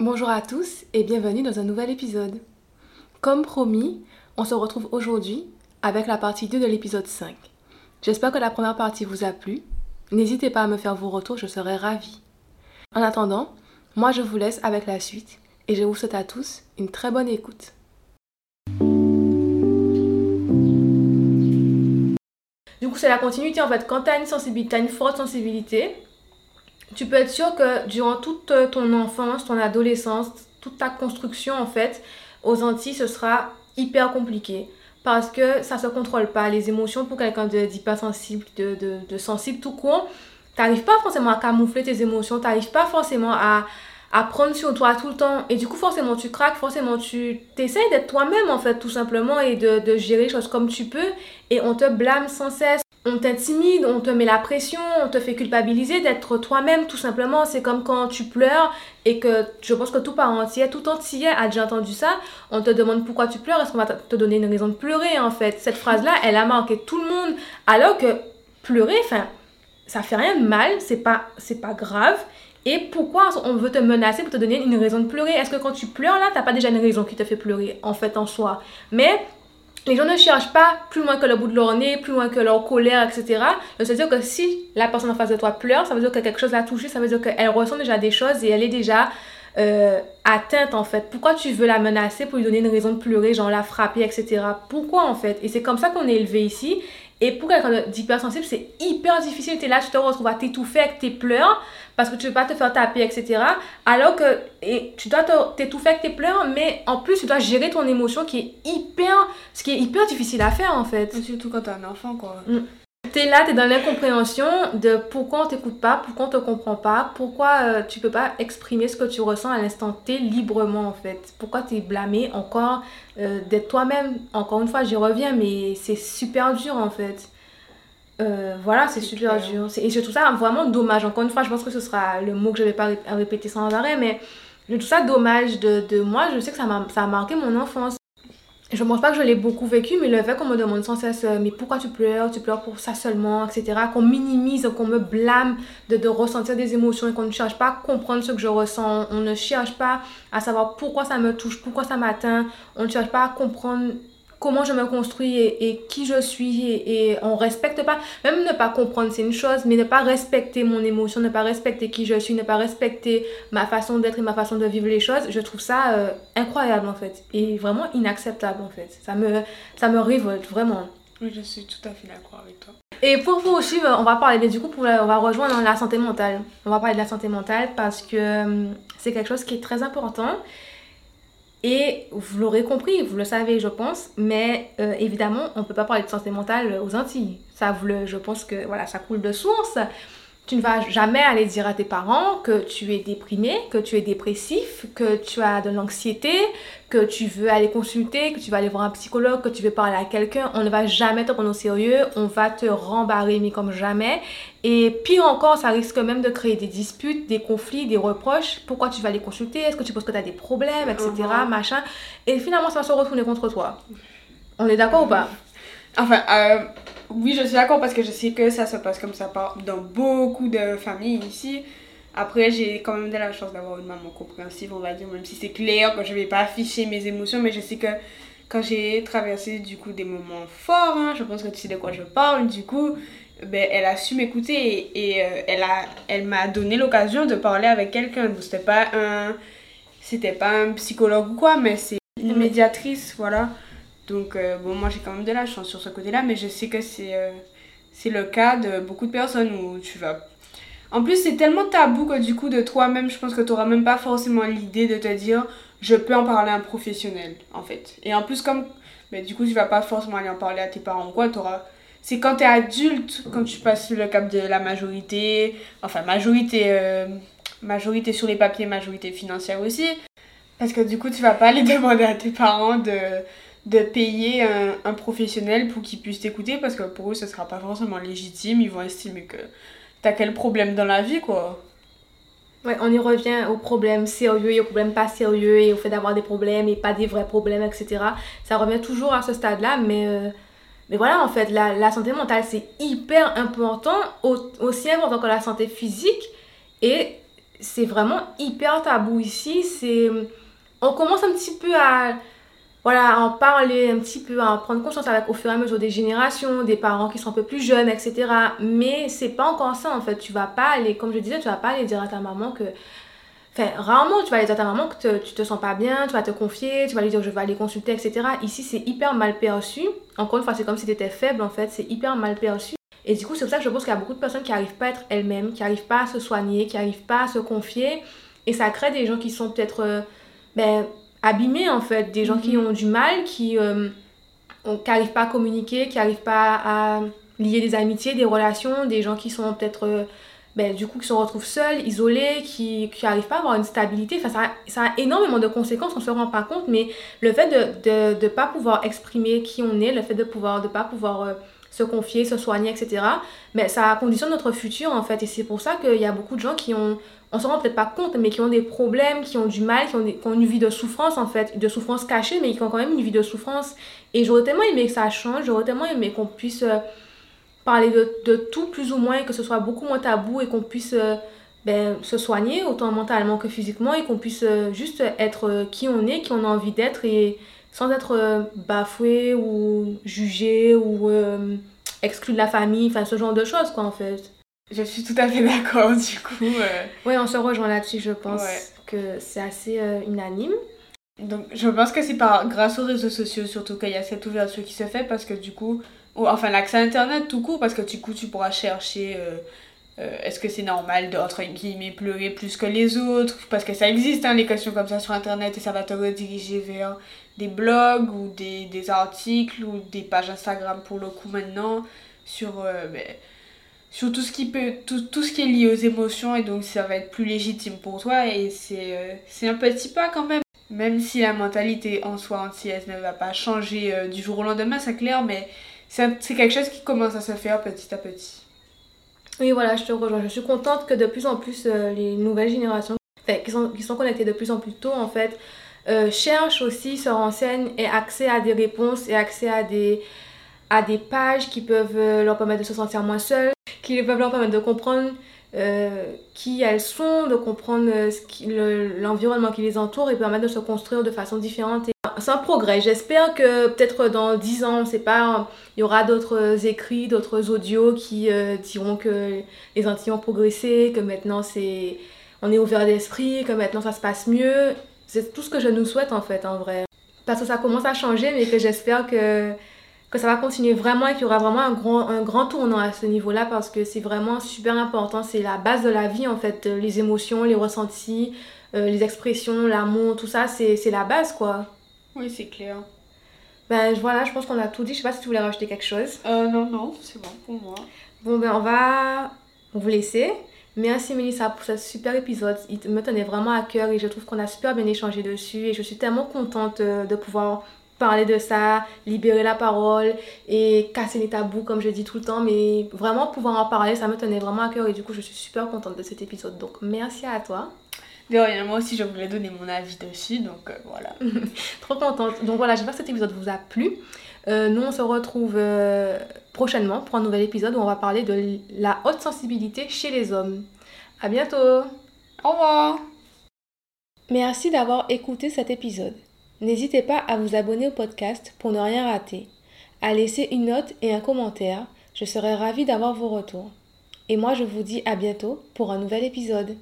Bonjour à tous et bienvenue dans un nouvel épisode. Comme promis, on se retrouve aujourd'hui avec la partie 2 de l'épisode 5. J'espère que la première partie vous a plu. N'hésitez pas à me faire vos retours, je serai ravie. En attendant, moi je vous laisse avec la suite et je vous souhaite à tous une très bonne écoute. Du coup, c'est la continuité en fait. Quand tu as une sensibilité, as une forte sensibilité, tu peux être sûr que durant toute ton enfance, ton adolescence, toute ta construction en fait, aux Antilles, ce sera hyper compliqué parce que ça se contrôle pas. Les émotions pour quelqu'un d'hypersensible, de, de, de, sensible tout court, t'arrives pas forcément à camoufler tes émotions, t'arrives pas forcément à, à prendre sur toi tout le temps. Et du coup, forcément, tu craques, forcément, tu essayes d'être toi-même, en fait, tout simplement, et de, de gérer les choses comme tu peux. Et on te blâme sans cesse on t'intimide, on te met la pression, on te fait culpabiliser d'être toi-même tout simplement. C'est comme quand tu pleures et que je pense que tout parent entier, tout entier a déjà entendu ça. On te demande pourquoi tu pleures, est-ce qu'on va te donner une raison de pleurer en fait? Cette phrase-là, elle a marqué tout le monde. Alors que pleurer, enfin, ça fait rien de mal, c'est pas, c'est pas grave. Et pourquoi on veut te menacer pour te donner une raison de pleurer? Est-ce que quand tu pleures là, t'as pas déjà une raison qui te fait pleurer en fait en soi? Mais les gens ne cherchent pas plus loin que le bout de leur nez, plus loin que leur colère, etc. cest à dire que si la personne en face de toi pleure, ça veut dire que quelque chose l'a touché, ça veut dire qu'elle ressent déjà des choses et elle est déjà euh, atteinte en fait. Pourquoi tu veux la menacer pour lui donner une raison de pleurer, genre la frapper, etc. Pourquoi en fait? Et c'est comme ça qu'on est élevé ici. Et pour quelqu'un d'hypersensible, c'est hyper difficile. Tu es là, tu te retrouves à t'étouffer avec tes pleurs parce que tu veux pas te faire taper, etc. Alors que et tu dois t'étouffer avec tes pleurs, mais en plus, tu dois gérer ton émotion qui est hyper, ce qui est hyper difficile à faire en fait. Surtout quand tu un enfant, quoi. Mm. Tu es là, tu es dans l'incompréhension de pourquoi on t'écoute pas, pourquoi on te comprend pas, pourquoi euh, tu peux pas exprimer ce que tu ressens à l'instant T librement en fait. Pourquoi tu es blâmé encore euh, d'être toi-même? Encore une fois, j'y reviens, mais c'est super dur en fait. Euh, voilà, c'est super dur. Et je trouve ça vraiment dommage. Encore une fois, je pense que ce sera le mot que je vais pas répéter sans arrêt, mais je trouve ça dommage de, de moi. Je sais que ça a, ça a marqué mon enfance je pense pas que je l'ai beaucoup vécu, mais le fait qu'on me demande sans cesse, euh, mais pourquoi tu pleures, tu pleures pour ça seulement, etc. Qu'on minimise, qu'on me blâme de, de ressentir des émotions et qu'on ne cherche pas à comprendre ce que je ressens. On ne cherche pas à savoir pourquoi ça me touche, pourquoi ça m'atteint. On ne cherche pas à comprendre comment je me construis et, qui je suis et, on respecte pas. Même ne pas comprendre c'est une chose mais ne pas respecter mon émotion ne pas respecter qui je suis ne pas respecter ma façon d'être et ma façon de vivre les choses je trouve ça euh, incroyable en fait. Et vraiment inacceptable en fait. Ça me ça me révolte vraiment. Oui je suis tout à fait d'accord avec toi. Et pour vous aussi on va parler mais du coup pour, on va rejoindre la santé mentale. On va parler de la santé mentale parce que euh, c'est quelque chose qui est très important et vous l'aurez compris, vous le savez, je pense, mais euh, évidemment, on ne peut pas parler de santé mentale aux Antilles. Ça, vous le, je pense que voilà, ça coule de source. Tu ne vas jamais aller dire à tes parents que tu es déprimé, que tu es dépressif, que tu as de l'anxiété, que tu veux aller consulter, que tu vas aller voir un psychologue, que tu veux parler à quelqu'un. On ne va jamais te prendre au sérieux, on va te rembarrer, mais comme jamais. Et pire encore, ça risque même de créer des disputes, des conflits, des reproches. Pourquoi tu vas aller consulter? Est-ce que tu penses que tu as des problèmes, etc. Uh-huh. Machin? Et finalement, ça va se retourner contre toi. On est d'accord ou pas? Enfin, euh, oui, je suis d'accord parce que je sais que ça se passe comme ça dans beaucoup de familles ici. Après, j'ai quand même de la chance d'avoir une maman compréhensive, on va dire, même si c'est clair que je vais pas afficher mes émotions, mais je sais que quand j'ai traversé du coup des moments forts, hein, je pense que tu sais de quoi je parle, du coup, ben, elle a su m'écouter et, euh, elle a elle m'a donné l'occasion de parler avec quelqu'un. C'était pas un c'était pas un psychologue ou quoi, mais c'est une médiatrice, voilà. Donc, euh, bon, moi j'ai quand même de la chance sur ce côté-là, mais je sais que c'est euh, c'est le cas de beaucoup de personnes où tu vas. En plus, c'est tellement tabou que du coup, de toi-même, je pense que tu n'auras même pas forcément l'idée de te dire je peux en parler à un professionnel, en fait. Et en plus, comme. Mais du coup, tu vas pas forcément aller en parler à tes parents ou quoi, auras c'est quand tu es adulte, quand tu passes le cap de la majorité, enfin majorité, euh, majorité sur les papiers, majorité financière aussi, parce que du coup tu vas pas aller demander à tes parents de, de payer un, un professionnel pour qu'il puisse t'écouter parce que pour eux ce sera pas forcément légitime, ils vont estimer que t'as quel problème dans la vie quoi. Ouais, on y revient aux problèmes sérieux et aux problèmes pas sérieux et au fait d'avoir des problèmes et pas des vrais problèmes, etc. Ça revient toujours à ce stade-là, mais, euh, mais voilà, en fait, la, la santé mentale, c'est hyper important, aussi important que la santé physique. Et c'est vraiment hyper tabou ici. C'est, on commence un petit peu à, voilà, en parler, un petit peu en prendre conscience avec au fur et à mesure des générations, des parents qui sont un peu plus jeunes, etc. Mais c'est pas encore ça en fait. Tu vas pas aller, comme je disais, tu vas pas aller dire à ta maman que Enfin, rarement tu vas aller dire à ta maman que tu te sens pas bien, tu vas te confier, tu vas lui dire je vais aller consulter, etc. Ici, c'est hyper mal perçu. Encore une fois, c'est comme si tu étais faible en fait, c'est hyper mal perçu. Et du coup, c'est pour ça que je pense qu'il y a beaucoup de personnes qui n'arrivent pas à être elles-mêmes, qui n'arrivent pas à se soigner, qui n'arrivent pas à se confier. Et ça crée des gens qui sont peut-être euh, ben, abîmés en fait, des gens qui Mhm. ont du mal, qui n'arrivent pas à communiquer, qui n'arrivent pas à lier des amitiés, des relations, des gens qui sont peut-être euh, ben, du coup qui se retrouvent seuls, isolés, qui n'arrivent pas à avoir une stabilité. Enfin, ça, a, ça a énormément de conséquences, on ne se rend pas compte, mais le fait de ne de, de pas pouvoir exprimer qui on est, le fait de pouvoir de pas pouvoir euh, se confier, se soigner, etc., ben, ça conditionne notre futur en fait. Et c'est pour ça qu'il y a beaucoup de gens qui ont, on se rend peut-être pas compte, mais qui ont des problèmes, qui ont du mal, qui ont, une vie de souffrance en fait, de souffrance cachée, mais qui ont quand même une vie de souffrance. Et j'aurais tellement aimé que ça change, j'aurais tellement aimé qu'on puisse euh, parler de, tout plus ou moins, que ce soit beaucoup moins tabou et qu'on puisse euh, ben, se soigner autant mentalement que physiquement et qu'on puisse euh, juste être qui on est, qui on a envie d'être et sans être euh, bafoué ou jugé ou euh, exclu de la famille, enfin ce genre de choses quoi en fait. Je suis tout à fait d'accord du coup. euh, Oui, on se rejoint là-dessus, je pense Ouais. que c'est assez euh, unanime. Donc je pense que c'est par grâce aux réseaux sociaux surtout qu'il y a cette ouverture qui se fait parce que du coup, ou, enfin l'accès à internet tout court parce que du coup tu pourras chercher euh, euh, est-ce que c'est normal de entre guillemets pleurer plus que les autres? Parce que ça existe hein, les questions comme ça sur internet et ça va te rediriger vers des blogs ou des, des articles ou des pages Instagram pour le coup maintenant sur euh, ben, sur tout ce qui peut tout, tout ce qui est lié aux émotions et donc ça va être plus légitime pour toi et c'est euh, c'est un petit pas quand même même si la mentalité en soi anti-aise ne va pas changer du jour au lendemain, c'est clair, mais c'est c'est quelque chose qui commence à se faire petit à petit. Oui, voilà, je te rejoins. Je suis contente que de plus en plus euh, les nouvelles générations, qui, sont, qui sont connectées de plus en plus tôt, en fait, euh, cherchent aussi, se renseignent et accès à des réponses et accès à des, à des pages qui peuvent euh, leur permettre de se sentir moins seules, qui peuvent leur permettre de comprendre qui elles sont, de comprendre l'environnement qui les entoure et permettre de se construire de façon différente. Un progrès. J'espère que peut-être dans 10 ans, sait pas, il y aura d'autres écrits, d'autres audios qui euh, diront que les Antilles ont progressé, que maintenant c'est on est ouvert d'esprit, que maintenant ça se passe mieux. C'est tout ce que je nous souhaite en fait, en vrai. Parce que ça commence à changer, mais que j'espère que, que ça va continuer vraiment et qu'il y aura vraiment un grand, un grand tournant à ce niveau-là parce que c'est vraiment super important. C'est la base de la vie en fait. Les émotions, les ressentis, euh, les expressions, l'amour, tout ça, c'est c'est la base quoi. Oui, c'est clair. Ben voilà, je pense qu'on a tout dit. Je sais pas si tu voulais rajouter quelque chose. Euh, non, non, c'est bon pour moi. Bon, ben on va vous laisser. Merci Mélissa pour ce super épisode. Il me tenait vraiment à cœur et je trouve qu'on a super bien échangé dessus. Et je suis tellement contente euh, de pouvoir parler de ça, libérer la parole et casser les tabous comme je dis tout le temps. Mais vraiment pouvoir en parler, ça me tenait vraiment à cœur et du coup je suis super contente de cet épisode. Donc merci à toi. De rien, moi aussi je voulais donner mon avis dessus, donc euh, voilà. Trop contente. Donc voilà, j'espère que cet épisode vous a plu. Euh, nous, on se retrouve euh, prochainement pour un nouvel épisode où on va parler de la haute sensibilité chez les hommes. À bientôt Au revoir Merci d'avoir écouté cet épisode. N'hésitez pas à vous abonner au podcast pour ne rien rater, à laisser une note et un commentaire. Je serai ravie d'avoir vos retours. Et moi, je vous dis à bientôt pour un nouvel épisode.